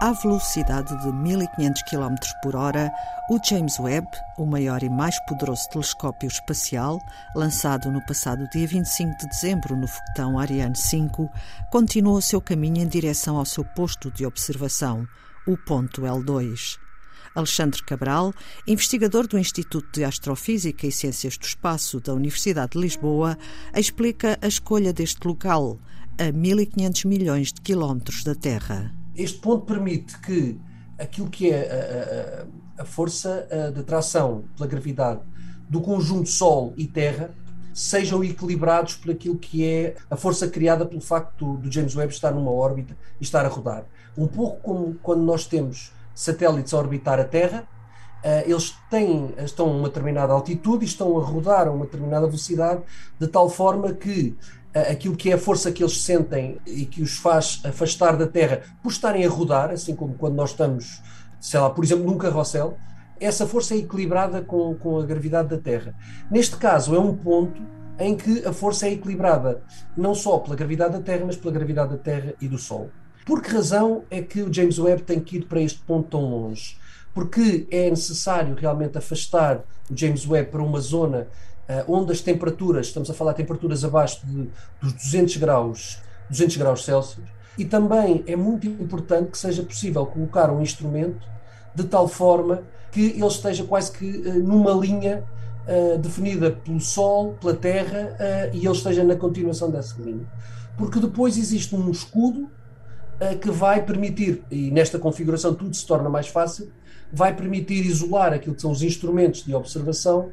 à velocidade de 1500 km por hora, o James Webb, o maior e mais poderoso telescópio espacial, lançado no passado dia 25 de dezembro no foguetão Ariane 5, continua o seu caminho em direção ao seu posto de observação, o ponto L2. Alexandre Cabral, investigador do Instituto de Astrofísica e Ciências do Espaço da Universidade de Lisboa, explica a escolha deste local, a 1500 milhões de quilómetros da Terra. Este ponto permite que aquilo que é a, a, a força de atração pela gravidade do conjunto Sol e Terra sejam equilibrados por aquilo que é a força criada pelo facto do James Webb estar numa órbita e estar a rodar. Um pouco como quando nós temos satélites a orbitar a Terra, eles têm, estão a uma determinada altitude e estão a rodar a uma determinada velocidade, de tal forma que aquilo que é a força que eles sentem e que os faz afastar da Terra por estarem a rodar, assim como quando nós estamos, sei lá, por exemplo, num carrossel, essa força é equilibrada com, com a gravidade da Terra. Neste caso, é um ponto em que a força é equilibrada não só pela gravidade da Terra, mas pela gravidade da Terra e do Sol. Por que razão é que o James Webb tem que ir para este ponto tão longe? Porque é necessário realmente afastar o James Webb para uma zona uh, onde as temperaturas, estamos a falar de temperaturas abaixo de, dos 200 graus, 200 graus Celsius, e também é muito importante que seja possível colocar um instrumento de tal forma que ele esteja quase que uh, numa linha uh, definida pelo Sol, pela Terra, e ele esteja na continuação dessa linha. Porque depois existe um escudo que vai permitir, e nesta configuração tudo se torna mais fácil, vai permitir isolar aquilo que são os instrumentos de observação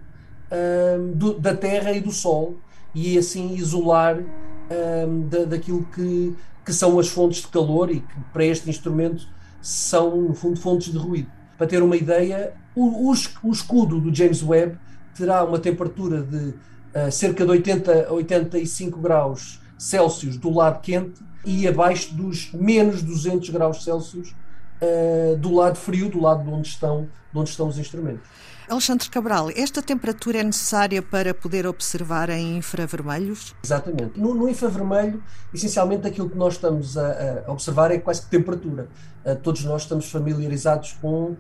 um, do, da Terra e do Sol e assim isolar um, da, daquilo que, que são as fontes de calor e que para este instrumento são, no fundo, fontes de ruído. Para ter uma ideia, o, o, escudo do James Webb terá uma temperatura de uh, cerca de 80 a 85 graus Celsius do lado quente e abaixo dos menos 200 graus Celsius uh, do lado frio, do lado de onde estão, de onde estão os instrumentos. Alexandre Cabral, esta temperatura é necessária para poder observar em infravermelhos? Exatamente. No, no infravermelho, essencialmente aquilo que nós estamos a, a observar é quase que temperatura. Uh, todos nós estamos familiarizados com uh,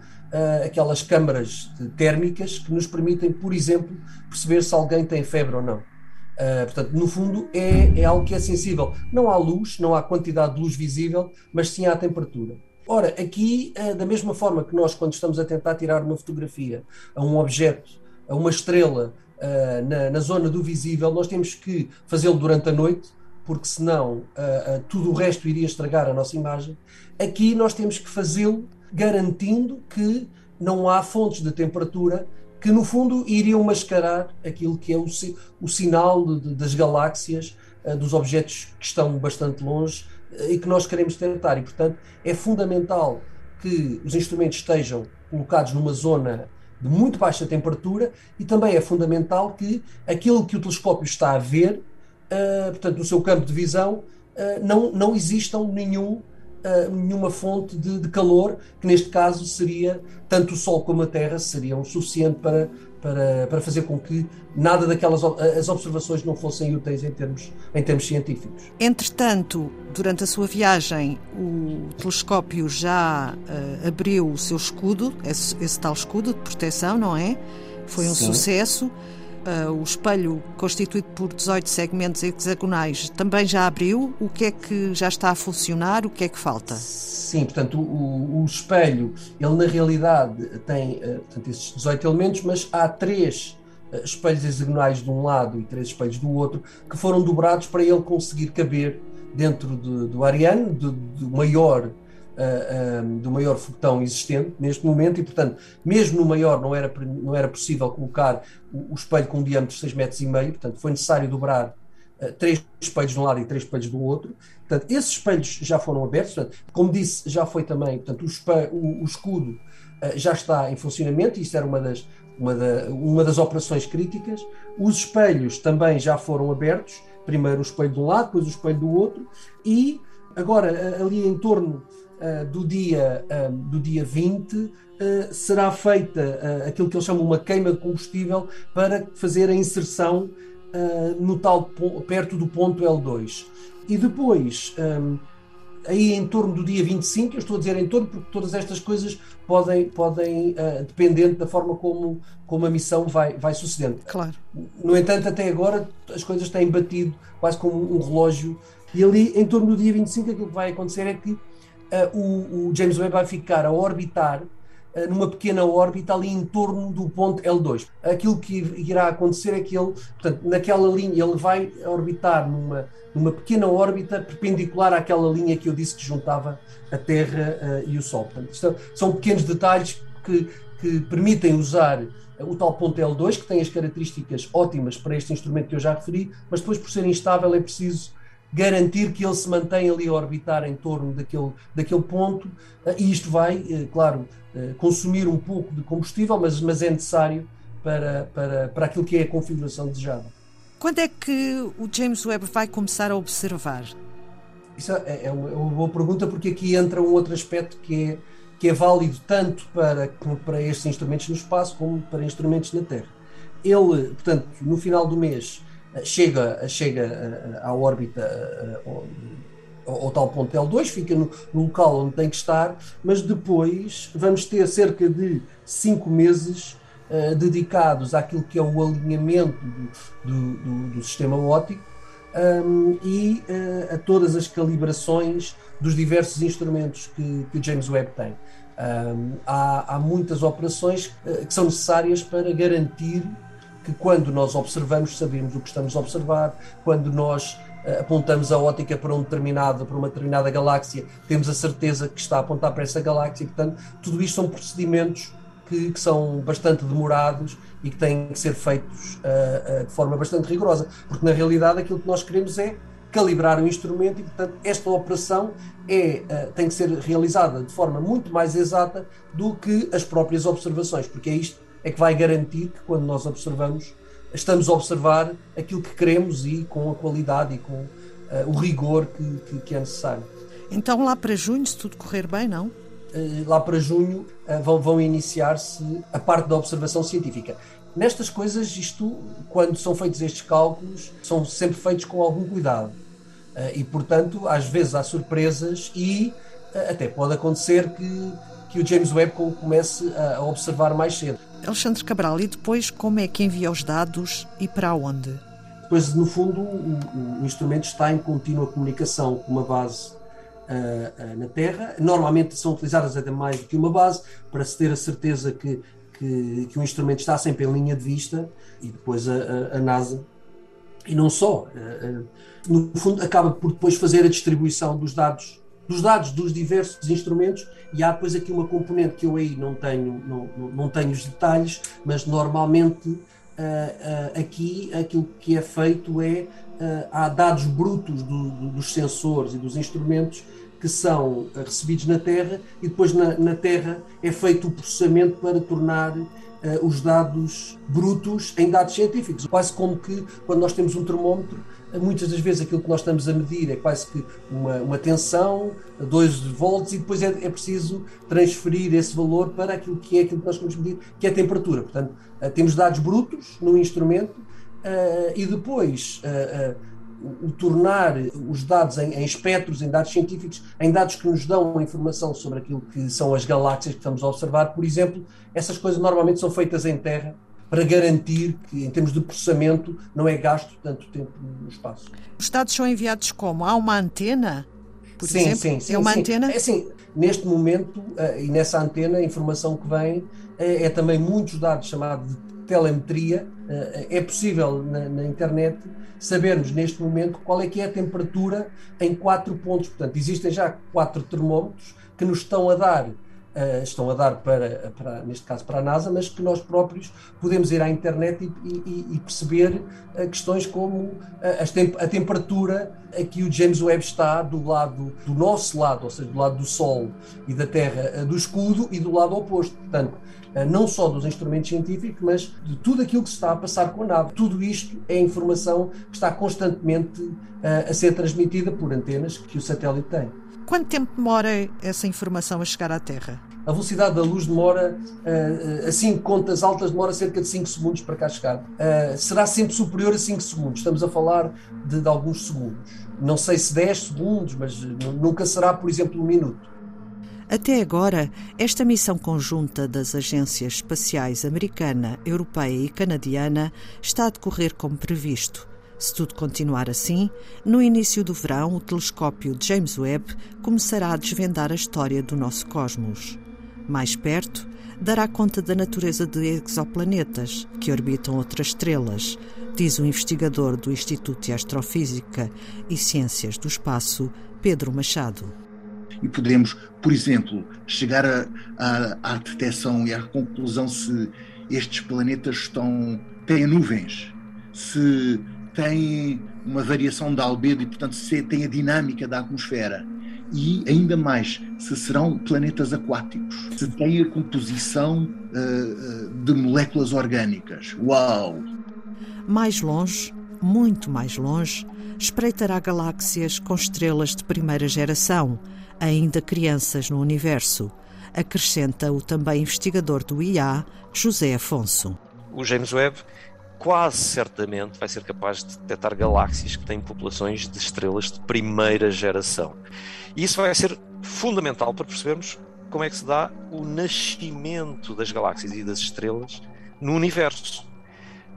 aquelas câmaras térmicas que nos permitem, por exemplo, perceber se alguém tem febre ou não. Uh, portanto, no fundo, é, é algo que é sensível não à luz, não à quantidade de luz visível, mas sim à temperatura. Ora, aqui, eh, da mesma forma que nós, quando estamos a tentar tirar uma fotografia a um objeto, a uma estrela, eh, na, na zona do visível, nós temos que fazê-lo durante a noite, porque senão eh, tudo o resto iria estragar a nossa imagem. Aqui nós temos que fazê-lo garantindo que não há fontes de temperatura que, no fundo, iriam mascarar aquilo que é o, o sinal de, de, das galáxias, dos objetos que estão bastante longe e que nós queremos tentar. E, portanto, é fundamental que os instrumentos estejam colocados numa zona de muito baixa temperatura e também é fundamental que aquilo que o telescópio está a ver, uh, portanto, no seu campo de visão, uh, não, não existam nenhum uh, nenhuma fonte de, de, calor, que neste caso seria tanto o Sol como a Terra seriam suficiente para, para, para fazer com que nada daquelas as observações não fossem úteis em termos, em termos científicos. Entretanto, durante a sua viagem, o telescópio já uh, abriu o seu escudo, esse, esse, tal escudo de proteção, não é? Foi um Sim. sucesso. Uh, o espelho, constituído por 18 segmentos hexagonais, também já abriu. O que é que já está a funcionar? O que é que falta? Sim, portanto, o, o espelho, ele na realidade tem uh, portanto, esses 18 elementos, mas há três uh, espelhos hexagonais de um lado e três espelhos do outro que foram dobrados para ele conseguir caber dentro de, do Ariane, do, do maior uh, do maior foguetão existente neste momento e, portanto, mesmo no maior não era, não era possível colocar o, o espelho com um diâmetro de 6 metros e meio, portanto, foi necessário dobrar uh, três espelhos de um lado e três espelhos do outro. Portanto, esses espelhos já foram abertos, portanto, como disse, já foi também, portanto, o, espelho, o, o escudo uh, já está em funcionamento, isso era uma das, uma, da, uma das operações críticas. Os espelhos também já foram abertos, primeiro o espelho de um lado, depois o espelho do outro, e agora ali em torno do, dia, uh, do dia 20 uh, será feita aquilo que eles chamam uma queima de combustível para fazer a inserção no tal perto do ponto L2. E depois, aí em torno do dia 25, eu estou a dizer em torno porque todas estas coisas podem, podem dependendo da forma como, como a missão vai, vai sucedendo. Claro. No entanto, até agora as coisas têm batido quase como um relógio e ali em torno do dia 25 aquilo que vai acontecer é que o, o James Webb vai ficar a orbitar eh, numa pequena órbita ali em torno do ponto L2. Aquilo que irá acontecer é que ele, portanto, naquela linha, ele vai orbitar numa, numa pequena órbita perpendicular àquela linha que eu disse que juntava a Terra uh, e o Sol. Portanto, isto, são pequenos detalhes que, que permitem usar o tal ponto L2, que tem as características ótimas para este instrumento que eu já referi, mas depois, por ser instável, é preciso garantir que ele se mantém ali a orbitar em torno daquele, daquele ponto, eh, e isto vai, eh, claro, eh, consumir um pouco de combustível, mas, mas é necessário para, para, para aquilo que é a configuração desejada. Quando é que o James Webb vai começar a observar? Isso é, é uma, é uma boa pergunta, porque aqui entra um outro aspecto que é, que é válido tanto para, para estes instrumentos no espaço como para instrumentos na Terra. Ele, portanto, no final do mês, chega, chega à órbita ao, ao, tal ponto L2, fica no, no, local onde tem que estar, mas depois vamos ter cerca de cinco meses uh, dedicados àquilo que é o alinhamento do, do, do, sistema óptico um, e uh, a todas as calibrações dos diversos instrumentos que, que James Webb tem. Um, há, há, muitas operações que são necessárias para garantir que quando nós observamos sabemos o que estamos a observar, quando nós uh, apontamos a ótica para um determinado, para uma determinada galáxia, temos a certeza que está a apontar para essa galáxia, portanto, tudo isto são procedimentos que, que são bastante demorados e que têm que ser feitos uh, uh, de forma bastante rigorosa, porque na realidade aquilo que nós queremos é calibrar o instrumento e, portanto, esta operação é, tem que ser realizada de forma muito mais exata do que as próprias observações, porque é isto é que vai garantir que quando nós observamos, estamos a observar aquilo que queremos e com a qualidade e com uh, o rigor que, que, que, é necessário. Então, lá para junho, se tudo correr bem, não? Uh, lá para junho uh, vão, vão iniciar-se a parte da observação científica. Nestas coisas, isto, quando são feitos estes cálculos, são sempre feitos com algum cuidado. e, portanto, às vezes há surpresas e até pode acontecer que, que o James Webb comece a observar mais cedo. Alexandre Cabral, e depois como é que envia os dados e para onde? Pois, no fundo, o, o instrumento está em contínua comunicação com uma base uh, uh, na Terra. Normalmente são utilizadas até mais do que uma base, para se ter a certeza que, que, que o instrumento está sempre em linha de vista, e depois a, a, a NASA. E não só, uh, no fundo, acaba por depois fazer a distribuição dos dados dos dados dos diversos instrumentos e há depois aqui uma componente que eu aí não tenho, não, não tenho os detalhes, mas normalmente uh, uh, aqui aquilo que é feito é uh, há dados brutos do, do, dos sensores e dos instrumentos que são recebidos na Terra e depois na, na Terra é feito o processamento para tornar os dados brutos em dados científicos. Quase como que quando nós temos um termómetro muitas das vezes aquilo que nós estamos a medir é quase que uma, uma tensão, 2 volts, e depois é, é, preciso transferir esse valor para aquilo que é aquilo que nós queremos medir, que é a temperatura. Portanto, uh, temos dados brutos no instrumento uh, e depois uh, o, o, tornar os dados em, em, espectros, em dados científicos, em dados que nos dão informação sobre aquilo que são as galáxias que estamos a observar, por exemplo, essas coisas normalmente são feitas em terra para garantir que, em termos de processamento, não é gasto tanto tempo no espaço. Os dados são enviados como? Há uma antena? Por sim, exemplo? sim, sim. É uma sim. antena? É assim, neste momento, uh, e nessa antena, a informação que vem é, é também muitos dados chamados de telemetria. Uh, é possível na, na, internet sabermos neste momento qual é que é a temperatura em quatro pontos. Portanto, existem já quatro termómetros que nos estão a dar Uh, estão a dar para, para, neste caso, para a NASA, mas que nós próprios podemos ir à internet e, e, e perceber uh, questões como uh, temp a temperatura a que o James Webb está do lado do nosso lado, ou seja, do lado do Sol e da Terra do escudo e do lado oposto. Portanto, não só dos instrumentos científicos, mas de tudo aquilo que se está a passar com a nave. Tudo isto é informação que está constantemente a ser transmitida por antenas que o satélite tem. Quanto tempo demora essa informação a chegar à Terra? a velocidade da luz demora, uh, assim contas altas, demora cerca de 5 segundos para cá chegar. Uh, será sempre superior a 5 segundos. Estamos a falar de, de, alguns segundos. Não sei se 10 segundos, mas nunca será, por exemplo, um minuto. Até agora, esta missão conjunta das agências espaciais americana, europeia e canadiana está a decorrer como previsto. Se tudo continuar assim, no início do verão, o telescópio James Webb começará a desvendar a história do nosso cosmos. Mais perto, dará conta da natureza de exoplanetas que orbitam outras estrelas, diz o investigador do Instituto de Astrofísica e Ciências do Espaço, Pedro Machado. E poderemos, por exemplo, chegar à detecção e à conclusão se estes planetas estão, têm nuvens, se têm uma variação da albedo e, portanto, se tem a dinâmica da atmosfera e ainda mais se serão planetas aquáticos, se têm a composição uh, de moléculas orgânicas. Uau! Mais longe, muito mais longe, espreitará galáxias com estrelas de primeira geração, ainda crianças no universo, acrescenta o também investigador do IA, José Afonso. O James Webb quase certamente vai ser capaz de detectar galáxias que têm populações de estrelas de primeira geração. E isso vai ser fundamental para percebermos como é que se dá o nascimento das galáxias e das estrelas no universo.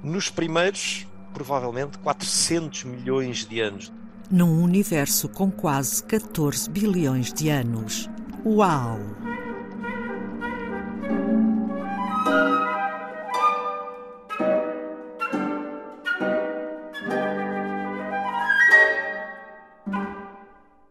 Nos primeiros, provavelmente, 400 milhões de anos. Num universo com quase 14 bilhões de anos. Uau!